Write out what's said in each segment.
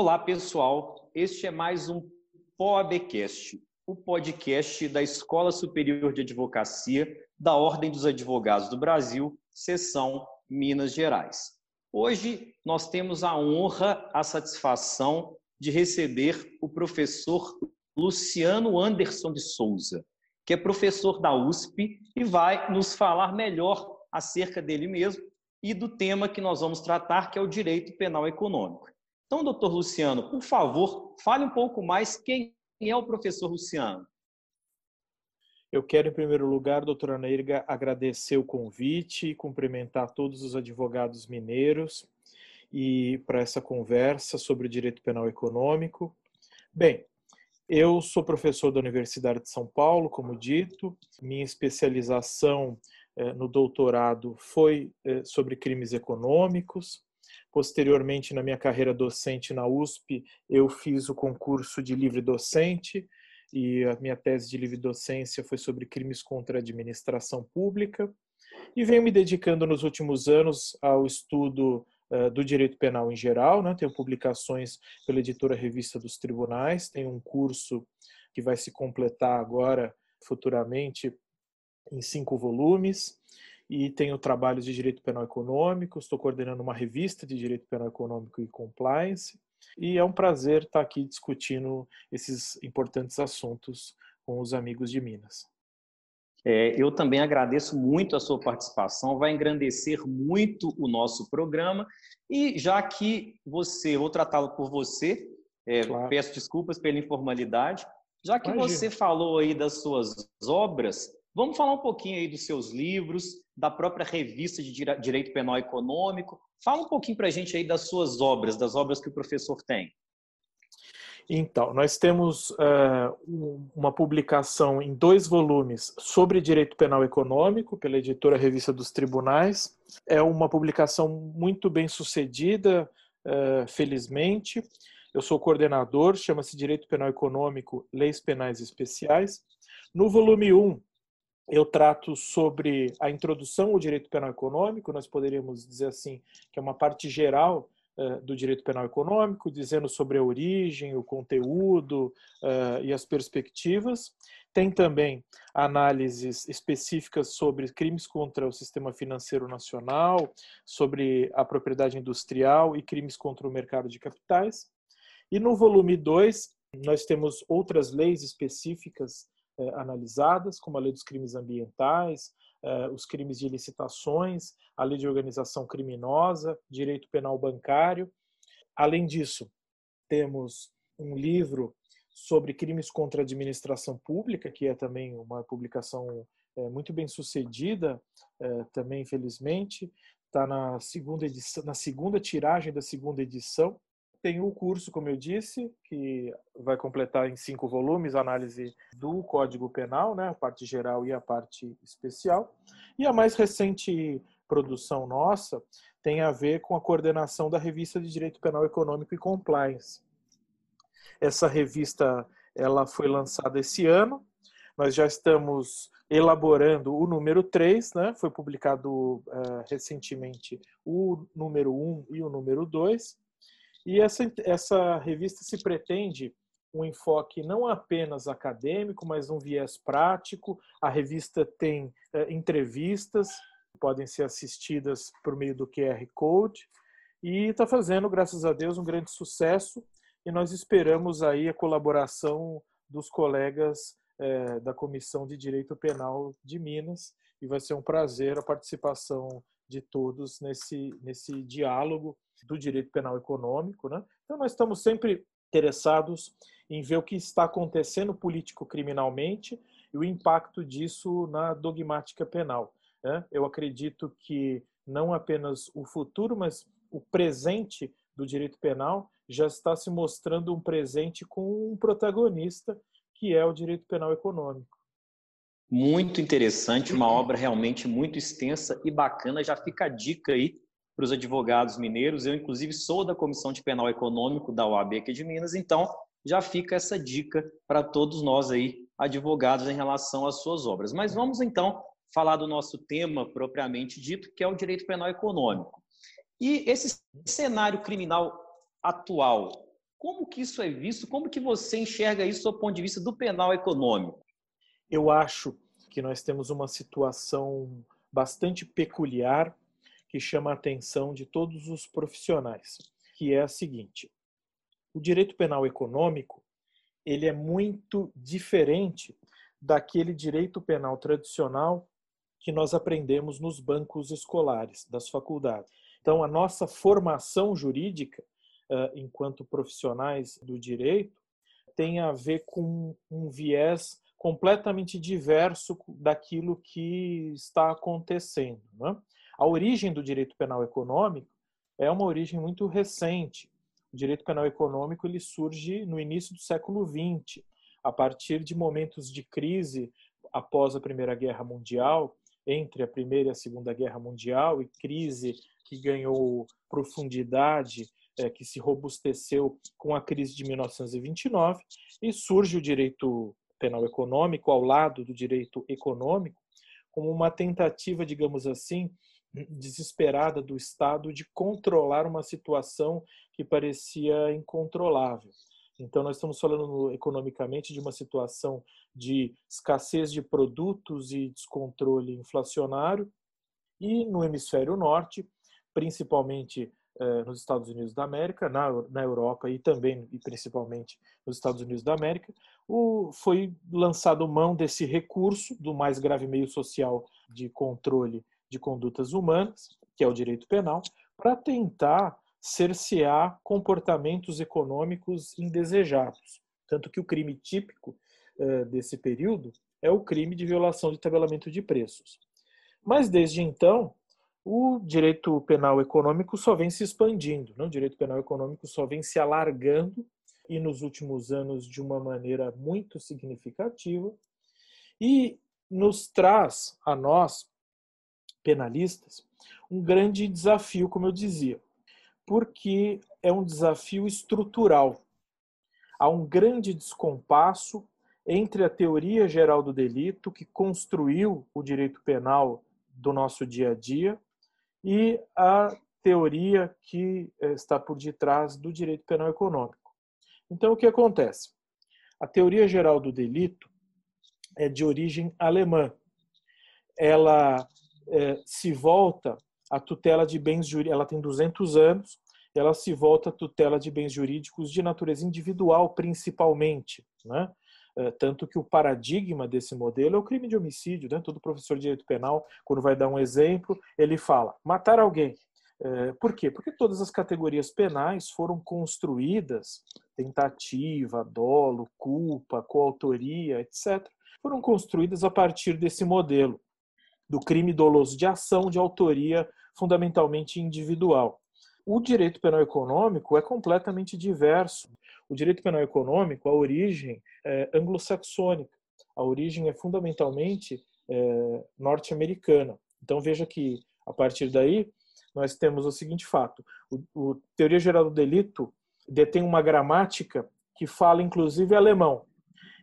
Olá, pessoal. Este é mais um POABcast, o podcast da Escola Superior de Advocacia da Ordem dos Advogados do Brasil, seção Minas Gerais. Hoje nós temos a honra, a satisfação de receber o professor Luciano Anderson de Souza, que é professor da USP e vai nos falar melhor acerca dele mesmo e do tema que nós vamos tratar, que é o direito penal econômico. Então, doutor Luciano, por favor, fale um pouco mais quem é o professor Luciano. Eu quero, em primeiro lugar, doutora Neirga, agradecer o convite e cumprimentar todos os advogados mineiros e para essa conversa sobre o direito penal econômico. Bem, eu sou professor da Universidade de São Paulo, como dito. Minha especialização eh, no doutorado foi eh, sobre crimes econômicos. Posteriormente, na minha carreira docente na USP, eu fiz o concurso de livre docente e a minha tese de livre docência foi sobre crimes contra a administração pública. E venho me dedicando nos últimos anos ao estudo uh, do direito penal em geral. Né? Tenho publicações pela editora Revista dos Tribunais, tenho um curso que vai se completar agora, futuramente, em cinco volumes e tenho trabalhos de direito penal econômico, estou coordenando uma revista de direito penal econômico e compliance, e é um prazer estar aqui discutindo esses importantes assuntos com os amigos de Minas. É, eu também agradeço muito a sua participação, vai engrandecer muito o nosso programa. E já que você, vou tratá-lo por você, é, claro. peço desculpas pela informalidade, já que Imagina. você falou aí das suas obras, Vamos falar um pouquinho aí dos seus livros, da própria revista de Direito Penal Econômico. Fala um pouquinho para a gente aí das suas obras, das obras que o professor tem. Então, nós temos uh, uma publicação em dois volumes sobre direito penal econômico, pela editora Revista dos Tribunais. É uma publicação muito bem sucedida, uh, felizmente. Eu sou coordenador, chama-se Direito Penal Econômico, Leis Penais Especiais. No volume 1, eu trato sobre a introdução ao direito penal econômico, nós poderíamos dizer assim, que é uma parte geral uh, do direito penal econômico, dizendo sobre a origem, o conteúdo uh, e as perspectivas. Tem também análises específicas sobre crimes contra o sistema financeiro nacional, sobre a propriedade industrial e crimes contra o mercado de capitais. E no volume 2, nós temos outras leis específicas eh, analisadas, como a lei dos crimes ambientais, eh, os crimes de licitações, a lei de organização criminosa, direito penal bancário. Além disso, temos um livro sobre crimes contra a administração pública, que é também uma publicação é, muito bem sucedida, é, também infelizmente, está na segunda edição, na segunda tiragem da segunda edição, tem o curso, como eu disse, que vai completar em cinco volumes a análise do Código Penal, né, a parte geral e a parte especial. E a mais recente produção nossa tem a ver com a coordenação da revista de Direito Penal Econômico e Compliance. Essa revista ela foi lançada esse ano. Nós já estamos elaborando o número 3, né? foi publicado uh, recentemente o número 1 e o número 2. E essa, essa revista se pretende um enfoque não apenas acadêmico, mas um viés prático. A revista tem é, entrevistas, podem ser assistidas por meio do QR Code, e está fazendo, graças a Deus, um grande sucesso. E nós esperamos aí a colaboração dos colegas é, da Comissão de Direito Penal de Minas, e vai ser um prazer a participação de todos nesse, nesse diálogo do direito penal econômico. Né? Então, nós estamos sempre interessados em ver o que está acontecendo político-criminalmente e o impacto disso na dogmática penal. Né? Eu acredito que não apenas o futuro, mas o presente do direito penal já está se mostrando um presente com um protagonista, que é o direito penal econômico. Muito interessante, uma obra realmente muito extensa e bacana. Já fica a dica aí para os advogados mineiros. Eu, inclusive, sou da Comissão de Penal Econômico da OAB aqui de Minas, então já fica essa dica para todos nós aí, advogados, em relação às suas obras. Mas vamos então falar do nosso tema propriamente dito, que é o direito penal econômico. E esse cenário criminal atual, Como que isso é visto? Como que você enxerga isso do ponto de vista do penal econômico? Eu acho que nós temos uma situação bastante peculiar que chama a atenção de todos os profissionais, que é a seguinte: o direito penal econômico ele é muito diferente daquele direito penal tradicional que nós aprendemos nos bancos escolares das faculdades. Então, a nossa formação jurídica, enquanto profissionais do direito, tem a ver com um viés completamente diverso daquilo que está acontecendo. Né? A origem do direito penal econômico é uma origem muito recente. O direito penal econômico ele surge no início do século XX, a partir de momentos de crise após a Primeira Guerra Mundial, entre a Primeira e a Segunda Guerra Mundial, e crise que ganhou profundidade, é, que se robusteceu com a crise de 1929, e surge o direito penal econômico ao lado do direito econômico, como uma tentativa, digamos assim, desesperada do Estado de controlar uma situação que parecia incontrolável. Então, nós estamos falando economicamente de uma situação de escassez de produtos e descontrole inflacionário, e no hemisfério norte, principalmente eh, nos Estados Unidos da América, na, na Europa e também e principalmente nos Estados Unidos da América, o, foi lançado mão desse recurso do mais grave meio social de controle de condutas humanas, que é o direito penal, para tentar cercear comportamentos econômicos indesejados. Tanto que o crime típico eh, desse período é o crime de violação de tabelamento de preços. Mas desde então, o direito penal econômico só vem se expandindo? Né? o direito penal econômico só vem se alargando e nos últimos anos de uma maneira muito significativa e nos traz a nós penalistas um grande desafio, como eu dizia, porque é um desafio estrutural. Há um grande descompasso entre a teoria geral do delito que construiu o direito penal do nosso dia a dia e a teoria que eh, está por detrás do direito penal econômico. Então, o que acontece? A teoria geral do delito é de origem alemã. Ela é, se volta à tutela de bens jurídicos, ela tem 200 anos, ela se volta à tutela de bens jurídicos de natureza individual, principalmente. Né? É, tanto que o paradigma desse modelo é o crime de homicídio. Né? Todo professor de direito penal, quando vai dar um exemplo, ele fala: matar alguém. É, por quê? Porque todas as categorias penais foram construídas, tentativa, dolo, culpa, coautoria, etc., foram construídas a partir desse modelo do crime doloso de ação de autoria fundamentalmente individual. O direito penal econômico é completamente diverso. O direito penal econômico, a origem é anglo-saxônica, a origem é fundamentalmente é, norte-americana. Então veja que a partir daí nós temos o seguinte fato: o, o teoria geral do delito detém uma gramática que fala inclusive alemão,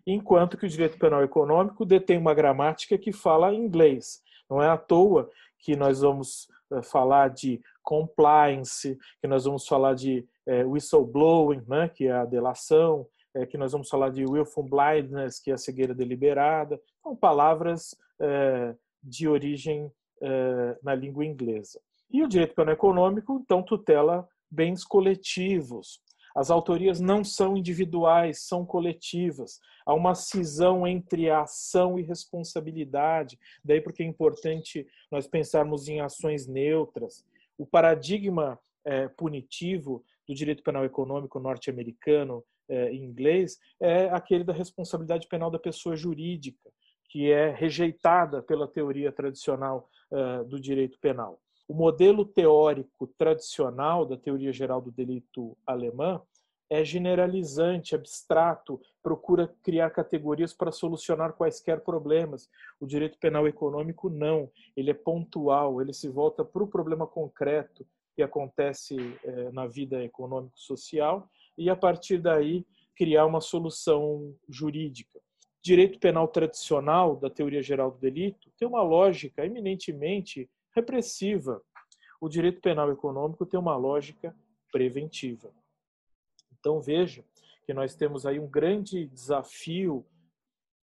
enquanto que o direito penal econômico detém uma gramática que fala inglês. Não é à toa que nós vamos eh, falar de compliance, que nós vamos falar de é, whistleblowing, né, que é a delação, é, que nós vamos falar de willful blindness, que é a cegueira deliberada. São palavras é, de origem na língua inglesa. E o direito penal econômico, então, tutela bens coletivos, as autorias não são individuais, são coletivas. Há uma cisão entre ação e responsabilidade. Daí porque é importante nós pensarmos em ações neutras. O paradigma é, punitivo do direito penal econômico norte-americano é, em inglês é aquele da responsabilidade penal da pessoa jurídica, que é rejeitada pela teoria tradicional é, do direito penal. O modelo teórico tradicional da teoria geral do delito alemã é generalizante, abstrato, procura criar categorias para solucionar quaisquer problemas. O direito penal econômico não, ele é pontual, ele se volta para o problema concreto que acontece é, na vida econômico-social e a partir daí criar uma solução jurídica. Direito penal tradicional da teoria geral do delito tem uma lógica eminentemente repressiva. O direito penal econômico tem uma lógica preventiva. Então veja que nós temos aí um grande desafio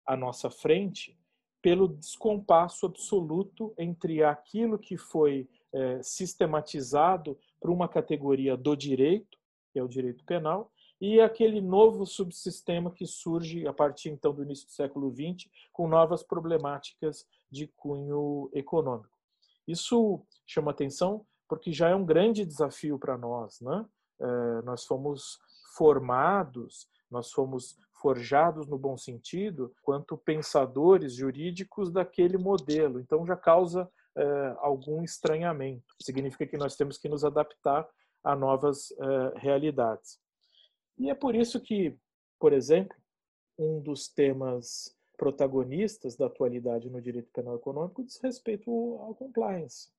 à nossa frente pelo descompasso absoluto entre aquilo que foi é, sistematizado para uma categoria do direito, que é o direito penal, e aquele novo subsistema que surge a partir então do início do século XX com novas problemáticas de cunho econômico. Isso chama atenção porque já é um grande desafio para nós, né? É, nós fomos formados, nós fomos forjados no bom sentido, quanto pensadores jurídicos daquele modelo. Então já causa é, algum estranhamento. Significa que nós temos que nos adaptar a novas é, realidades. E é por isso que, por exemplo, um dos temas protagonistas da atualidade no direito penal econômico diz respeito ao compliance.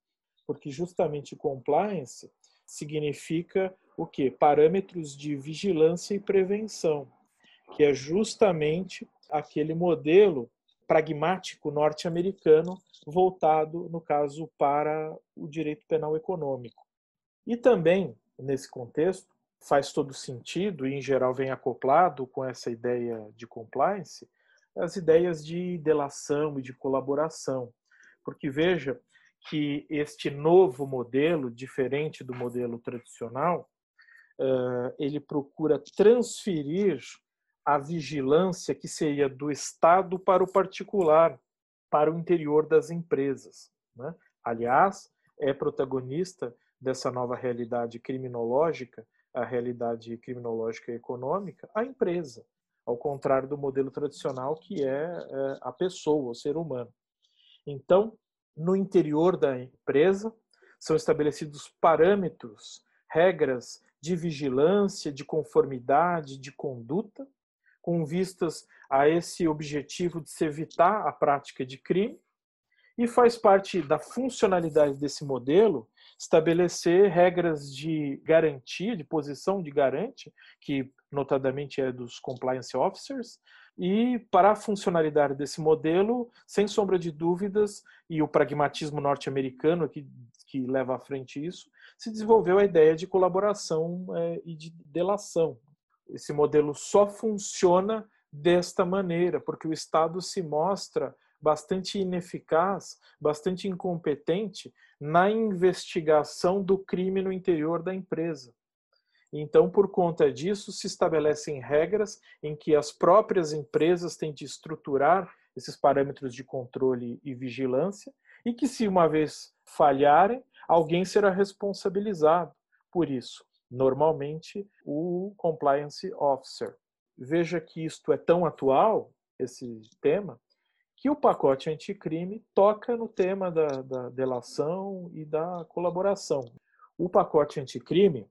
Porque justamente compliance significa o quê? Parâmetros de vigilância e prevenção, que é justamente aquele modelo pragmático norte-americano voltado, no caso, para o direito penal econômico. E também, nesse contexto, faz todo sentido e, em geral, vem acoplado com essa ideia de compliance, as ideias de delação e de colaboração. Porque veja que este novo modelo, diferente do modelo tradicional, ele procura transferir a vigilância que seria do Estado para o particular, para o interior das empresas. Né? Aliás, é protagonista dessa nova realidade criminológica, a realidade criminológica e econômica, a empresa ao contrário do modelo tradicional que é, é a pessoa, o ser humano. Então, no interior da empresa são estabelecidos parâmetros, regras de vigilância, de conformidade, de conduta, com vistas a esse objetivo de se evitar a prática de crime, e faz parte da funcionalidade desse modelo estabelecer regras de garantia, de posição de garante, que notadamente é dos compliance officers, e para a funcionalidade desse modelo, sem sombra de dúvidas, e o pragmatismo norte-americano que, que leva à frente isso, se desenvolveu a ideia de colaboração é, e de delação. Esse modelo só funciona desta maneira, porque o Estado se mostra bastante ineficaz, bastante incompetente na investigação do crime no interior da empresa. Então, por conta disso, se estabelecem regras em que as próprias empresas têm de estruturar esses parâmetros de controle e vigilância e que, se uma vez falharem, alguém será responsabilizado por isso. Normalmente, o compliance officer. Veja que isto é tão atual, esse tema, que o pacote anticrime toca no tema da, da delação e da colaboração. O pacote anticrime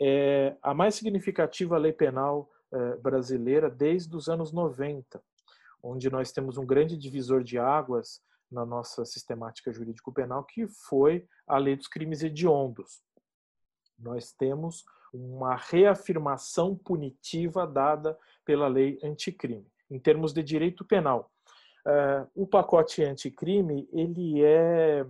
é a mais significativa lei penal é, brasileira desde os anos 90, onde nós temos um grande divisor de águas na nossa sistemática jurídico-penal, que foi a lei dos crimes hediondos. Nós temos uma reafirmação punitiva dada pela lei anticrime. Em termos de direito penal, uh, o pacote anticrime ele é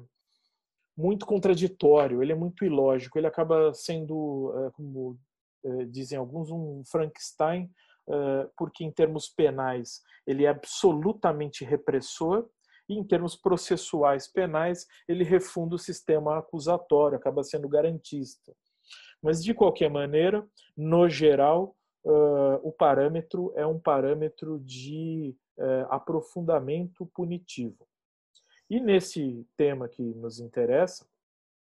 muito contraditório, ele é muito ilógico, ele acaba sendo, eh, como eh, dizem alguns, um Frankenstein, eh, porque em termos penais ele é absolutamente repressor e em termos processuais penais ele refunda o sistema acusatório, acaba sendo garantista. Mas de qualquer maneira, no geral, o parâmetro é um parâmetro de aprofundamento punitivo. E nesse tema que nos interessa,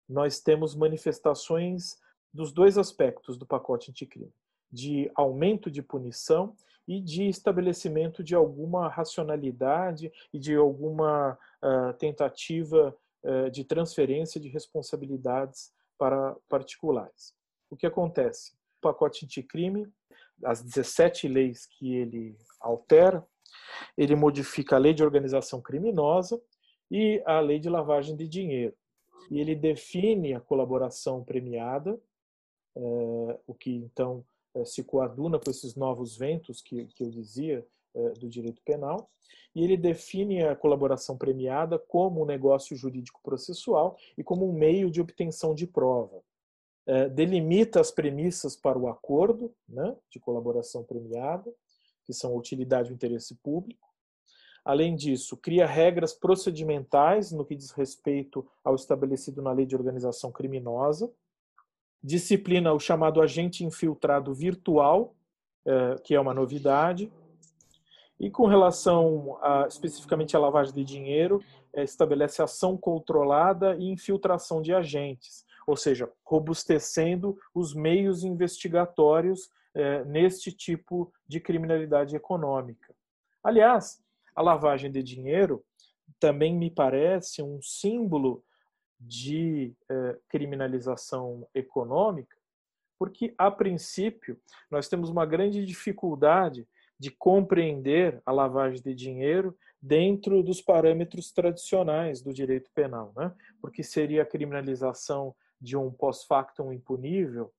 nós temos manifestações dos dois aspectos do pacote anticrime, de aumento de punição e de estabelecimento de alguma racionalidade e de alguma uh, tentativa uh, de transferência de responsabilidades para particulares. O que acontece? O pacote anticrime, as 17 leis que ele altera, ele modifica a lei de organização criminosa, e a lei de lavagem de dinheiro. E ele define a colaboração premiada, é, o que então é, se coaduna com esses novos ventos que, que eu dizia é, do direito penal, e ele define a colaboração premiada como um negócio jurídico processual e como um meio de obtenção de prova. delimita as premissas para o acordo né, de colaboração premiada, que são utilidade e interesse público. Além disso, cria regras procedimentais no que diz respeito ao estabelecido na lei de organização criminosa, disciplina o chamado agente infiltrado virtual, é, que é uma novidade, e com relação a, especificamente à lavagem de dinheiro, é, estabelece ação controlada e infiltração de agentes, ou seja, robustecendo os meios investigatórios é, neste tipo de criminalidade econômica. Aliás, a lavagem de dinheiro também me parece um símbolo de é, criminalização econômica, porque, a princípio, nós temos uma grande dificuldade de compreender a lavagem de dinheiro dentro dos parâmetros tradicionais do direito penal, né? porque seria a criminalização de um pós-factum impunível,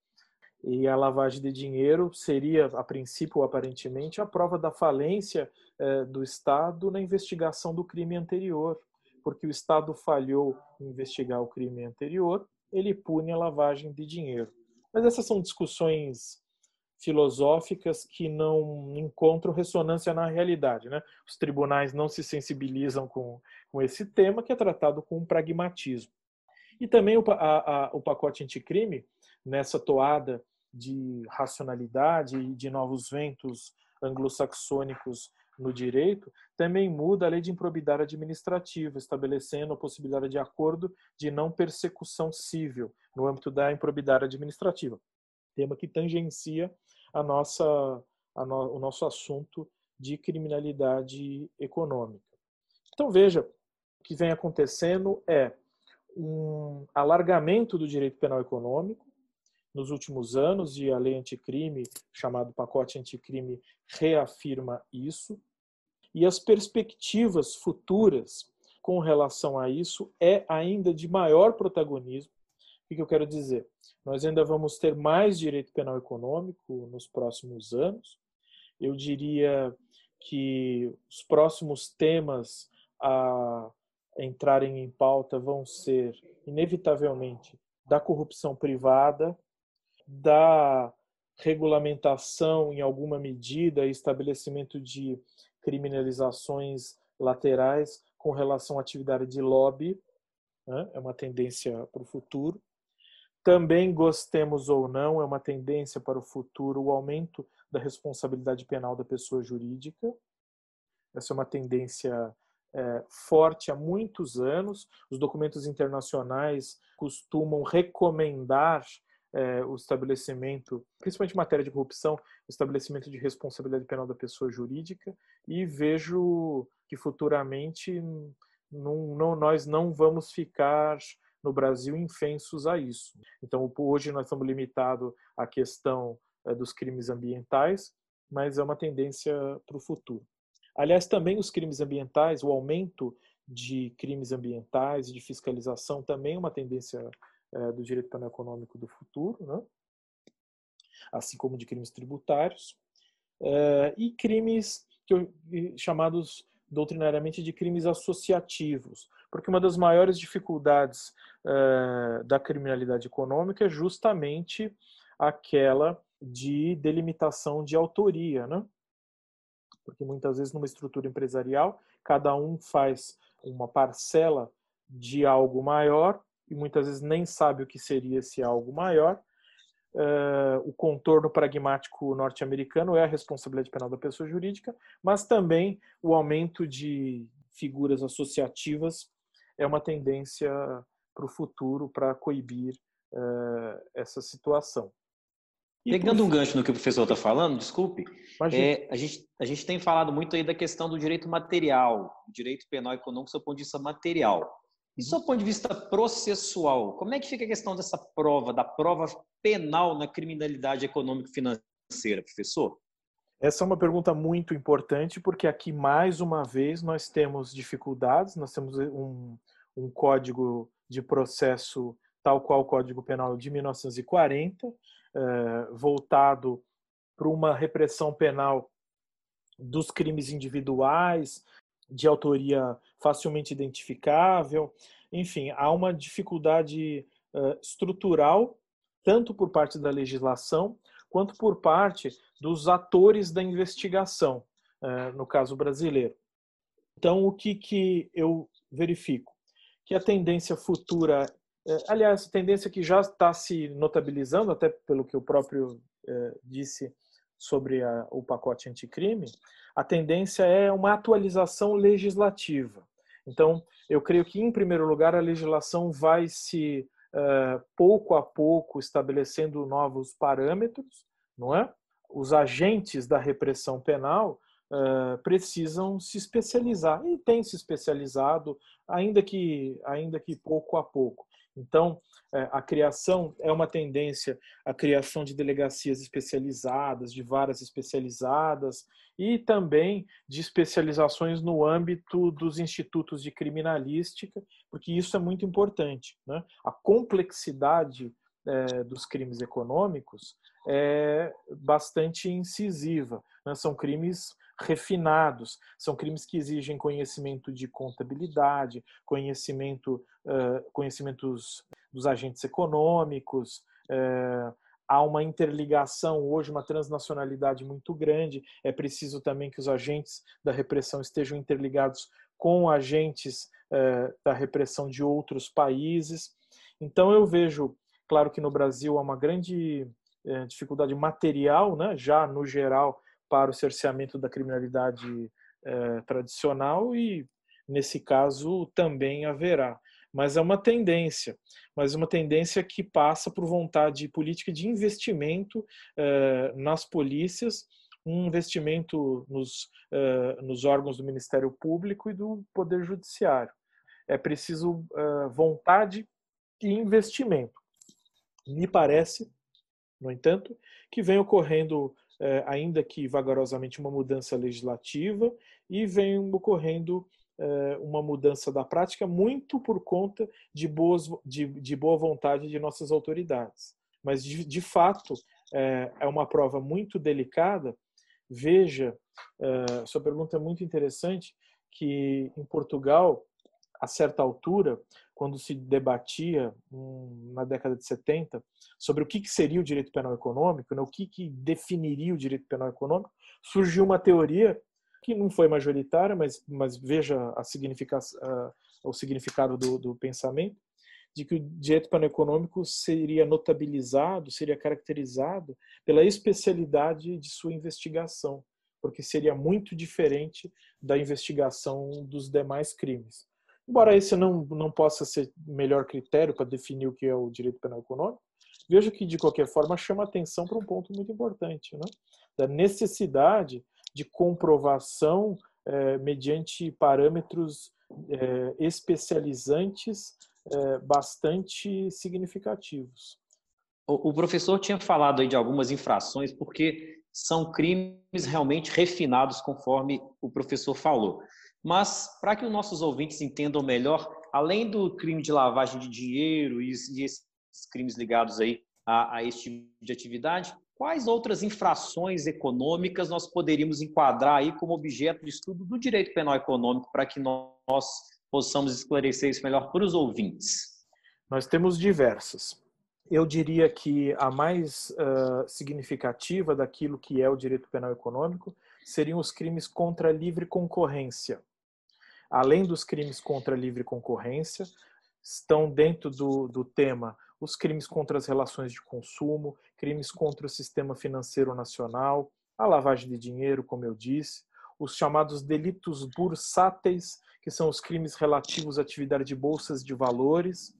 e a lavagem de dinheiro seria, a princípio, aparentemente, a prova da falência eh, do Estado na investigação do crime anterior, porque o Estado falhou em investigar o crime anterior, ele pune a lavagem de dinheiro. Mas essas são discussões filosóficas que não encontram ressonância na realidade. Né? Os tribunais não se sensibilizam com, com esse tema, que é tratado com pragmatismo. E também o, a, a, o pacote anticrime, nessa toada de racionalidade e de novos ventos anglo-saxônicos no direito, também muda a lei de improbidade administrativa, estabelecendo a possibilidade de acordo de não persecução civil no âmbito da improbidade administrativa, tema que tangencia a nossa, a no, o nosso assunto de criminalidade econômica. Então veja, o que vem acontecendo é um alargamento do direito penal econômico nos últimos anos e a lei anticrime, chamado pacote anticrime, reafirma isso. E as perspectivas futuras com relação a isso é ainda de maior protagonismo. O que eu quero dizer? Nós ainda vamos ter mais direito penal econômico nos próximos anos. Eu diria que os próximos temas a entrarem em pauta vão ser, inevitavelmente, da corrupção privada, da regulamentação, em alguma medida, estabelecimento de criminalizações laterais com relação à atividade de lobby, né? é uma tendência para o futuro. Também gostemos ou não, é uma tendência para o futuro o aumento da responsabilidade penal da pessoa jurídica. Essa é uma tendência é, forte há muitos anos. Os documentos internacionais costumam recomendar é, o estabelecimento, principalmente em matéria de corrupção, o estabelecimento de responsabilidade penal da pessoa jurídica e vejo que futuramente não, não, nós não vamos ficar no Brasil infensos a isso. Então, hoje nós estamos limitados à questão é, dos crimes ambientais, mas é uma tendência para o futuro. Aliás, também os crimes ambientais, o aumento de crimes ambientais e de fiscalização também é uma tendência é, do direito penal econômico do futuro, né? assim como de crimes tributários, é, e crimes que eu, chamados doutrinariamente de crimes associativos, porque uma das maiores dificuldades é, da criminalidade econômica é justamente aquela de delimitação de autoria, né? Porque muitas vezes numa estrutura empresarial, cada um faz uma parcela de algo maior e muitas vezes nem sabe o que seria esse algo maior. Uh, o contorno pragmático norte-americano é a responsabilidade penal da pessoa jurídica, mas também o aumento de figuras associativas é uma tendência para o futuro para coibir uh, essa situação. E Pegando um gancho no que o professor está falando, desculpe, é, a, gente, a gente tem falado muito aí da questão do direito material, direito penal econômico, do ponto de vista material. E do ponto de vista processual, como é que fica a questão dessa prova, da prova penal na criminalidade econômico financeira, professor? Essa é uma pergunta muito importante, porque aqui, mais uma vez, nós temos dificuldades, nós temos um, um código de processo tal qual o Código Penal de 1940, eh, voltado para uma repressão penal dos crimes individuais, de autoria facilmente identificável. Enfim, há uma dificuldade uh, estrutural tanto por parte da legislação quanto por parte dos atores da investigação, eh, no caso brasileiro. Então, o que, que eu verifico? Que a tendência futura, eh, aliás, tendência que já está se notabilizando, até pelo que o próprio disse sobre a, o pacote anticrime, a tendência é uma atualização legislativa. Então, eu creio que, em primeiro lugar, a legislação vai se, uh, pouco a pouco, estabelecendo novos parâmetros, não é? Os agentes da repressão penal uh, precisam se especializar, e têm se especializado, ainda que, ainda que pouco a pouco. Então, é, a criação é uma tendência a criação de delegacias especializadas, de varas especializadas e também de especializações no âmbito dos institutos de criminalística, porque isso é muito importante. Né? A complexidade é, dos crimes econômicos é bastante incisiva. Né? São crimes refinados. São crimes que exigem conhecimento de contabilidade, conhecimento, uh, conhecimentos dos agentes econômicos. Uh, há uma interligação hoje, uma transnacionalidade muito grande. É preciso também que os agentes da repressão estejam interligados com agentes da repressão de outros países. Então eu vejo, claro que no Brasil há uma grande dificuldade material, né, já no geral, para o cerceamento da criminalidade eh, tradicional e, nesse caso, também haverá. Mas é uma tendência, mas uma tendência que passa por vontade política de investimento eh, nas polícias, um investimento nos, eh, nos órgãos do Ministério Público e do Poder Judiciário. É preciso vontade e investimento. Me parece, no entanto, que vem ocorrendo é, ainda que vagarosamente, uma mudança legislativa e vem ocorrendo é, uma mudança da prática muito por conta de, boas, de, de boa vontade de nossas autoridades. Mas, de, de fato, é, é uma prova muito delicada. Veja, sua pergunta é muito interessante, que em Portugal, a certa altura, quando se debatia um, na década de 70 sobre o que, que seria o direito penal econômico, né, o que, que definiria o direito penal econômico, surgiu uma teoria que não foi majoritária, mas, mas veja a significa, o significado do, do pensamento, de que o direito penal econômico seria notabilizado, seria caracterizado pela especialidade de sua investigação, porque seria muito diferente da investigação dos demais crimes. Embora esse não, não possa ser melhor critério para definir o que é o direito penal econômico, vejo que, de qualquer forma, chama atenção para um ponto muito importante, né? da necessidade de comprovação é, mediante parâmetros é, especializantes é, bastante significativos. O, o professor tinha falado aí de algumas infrações, porque são crimes realmente refinados, conforme o professor falou. Mas, para que os nossos ouvintes entendam melhor, além do crime de lavagem de dinheiro e, esses crimes ligados aí a, a tipo de atividade, quais outras infrações econômicas nós poderíamos enquadrar aí como objeto de estudo do direito penal econômico para que nós possamos esclarecer isso melhor para os ouvintes? Nós temos diversas. Eu diria que a mais uh, significativa daquilo que é o direito penal econômico seriam os crimes contra a livre concorrência além dos crimes contra a livre concorrência, estão dentro do, do tema os crimes contra as relações de consumo, crimes contra o sistema financeiro nacional, a lavagem de dinheiro, como eu disse, os chamados delitos bursáteis, que são os crimes relativos à atividade de bolsas de valores,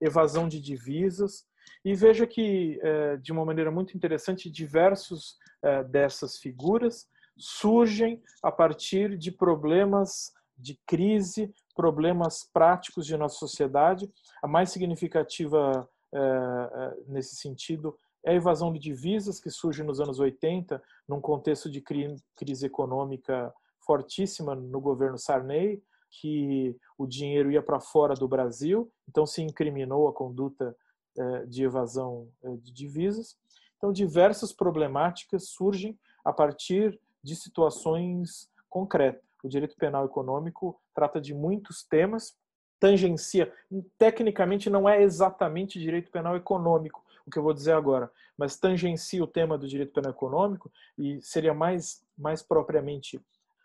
evasão de divisas. E veja que, é, de uma maneira muito interessante, diversos é, dessas figuras surgem a partir de problemas de crise, problemas práticos de nossa sociedade. A mais significativa é, nesse sentido é a evasão de divisas, que surge nos anos 80, num contexto de crise econômica fortíssima no governo Sarney, que o dinheiro ia para fora do Brasil, então se incriminou a conduta é, de evasão de divisas. Então, diversas problemáticas surgem a partir de situações concretas. O direito penal econômico trata de muitos temas, tangencia, tecnicamente não é exatamente direito penal econômico, o que eu vou dizer agora, mas tangencia o tema do direito penal econômico e seria mais, mais propriamente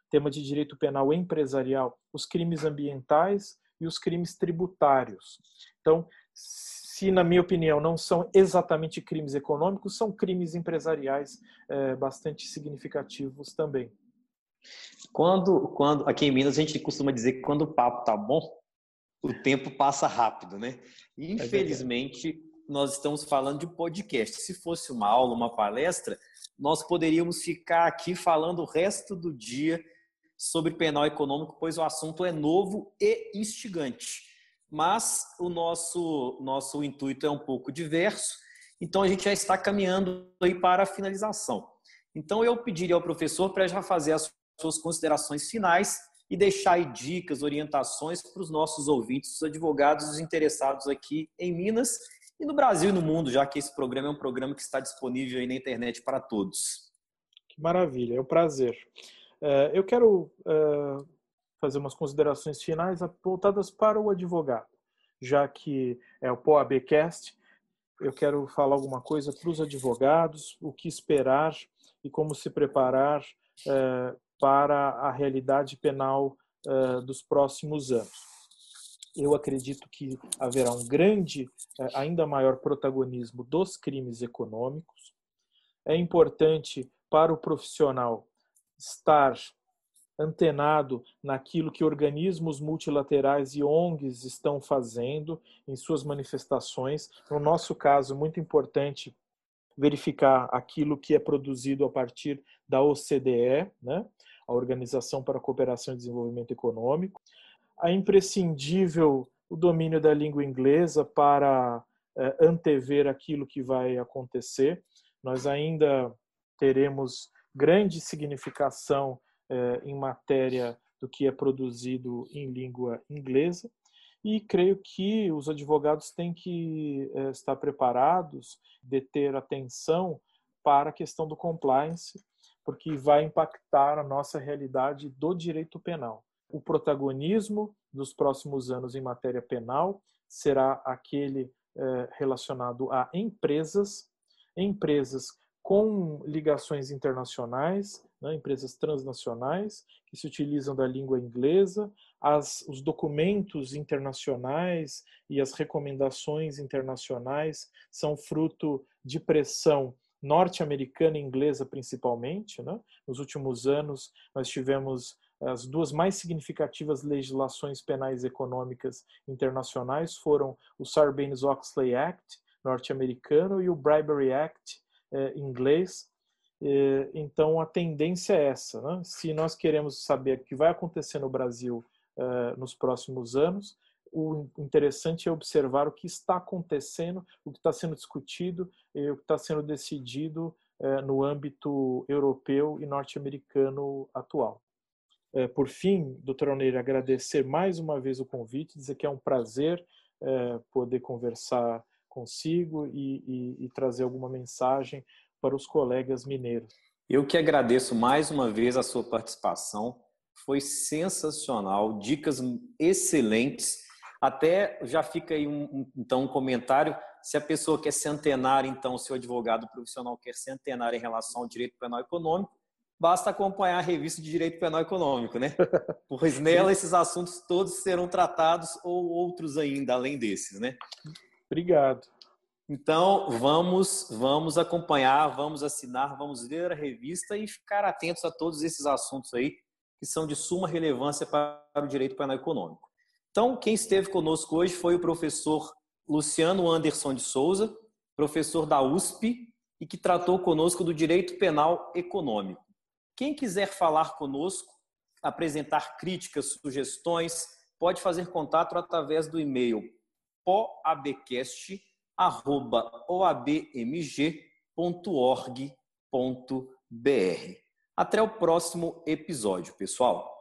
tema de direito penal empresarial, os crimes ambientais e os crimes tributários. Então, se, na minha opinião, não são exatamente crimes econômicos, são crimes empresariais é, bastante significativos também. Quando, quando aqui em Minas a gente costuma dizer que quando o papo tá bom, o tempo passa rápido, né? É Infelizmente, nós estamos falando de podcast. Se fosse uma aula, uma palestra, nós poderíamos ficar aqui falando o resto do dia sobre penal econômico, pois o assunto é novo e instigante. Mas o nosso, nosso intuito é um pouco diverso, então a gente já está caminhando aí para a finalização. Então eu pediria ao professor para já fazer as suas considerações finais e deixar aí dicas, orientações para os nossos ouvintes, os advogados interessados aqui em Minas e no Brasil e no mundo, já que esse programa é um programa que está disponível aí na internet para todos. Que maravilha, é um prazer. É, eu quero é, fazer umas considerações finais voltadas para o advogado, já que é o POABcast, eu quero falar alguma coisa para os advogados, o que esperar e como se preparar é, para a realidade penal dos próximos anos. Eu acredito que haverá um grande, ainda maior protagonismo dos crimes econômicos. É importante para o profissional estar antenado naquilo que organismos multilaterais e ONGs estão fazendo em suas manifestações. No nosso caso, muito importante verificar aquilo que é produzido a partir da OCDE, né? A Organização para a Cooperação e Desenvolvimento Econômico. É imprescindível o domínio da língua inglesa para é, antever aquilo que vai acontecer. Nós ainda teremos grande significação eh, em matéria do que é produzido em língua inglesa. E creio que os advogados têm que eh, estar preparados, de ter atenção para a questão do compliance, porque vai impactar a nossa realidade do direito penal. O protagonismo dos próximos anos em matéria penal será aquele eh, relacionado a empresas, empresas com ligações internacionais, né, empresas transnacionais que se utilizam da língua inglesa, as, os documentos internacionais e as recomendações internacionais são fruto de pressão norte-americana e inglesa principalmente. Né? Nos últimos anos, nós tivemos as duas mais significativas legislações penais econômicas internacionais foram o Sarbanes-Oxley Act norte-americano e o Bribery Act é, inglês. É, então, a tendência é essa. Né? Se nós queremos saber o que vai acontecer no Brasil é, nos próximos anos, o interessante é observar o que está acontecendo, o que está sendo discutido e o que está sendo decidido é, no âmbito europeu e norte-americano atual. É, por fim, doutor Alneira, agradecer mais uma vez o convite, dizer que é um prazer é, poder conversar consigo e, e, e trazer alguma mensagem para os colegas mineiros. Eu que agradeço mais uma vez a sua participação. Foi sensacional, dicas excelentes. Até já fica aí um, então um comentário. Se a pessoa quer se antenar, então, se o advogado profissional quer se antenar em relação ao direito penal econômico, basta acompanhar a revista de Direito Penal Econômico, né? Pois nela esses assuntos todos serão tratados ou outros ainda, além desses, né? Obrigado. Então, vamos, vamos acompanhar, vamos assinar, vamos ler a revista e ficar atentos a todos esses assuntos aí que são de suma relevância para o direito penal econômico. Então, quem esteve conosco hoje foi o professor Luciano Anderson de Souza, professor da USP e que tratou conosco do direito penal econômico. Quem quiser falar conosco, apresentar críticas, sugestões, pode fazer contato através do e-mail poabcast.oabmg.org.br. Até o próximo episódio, pessoal.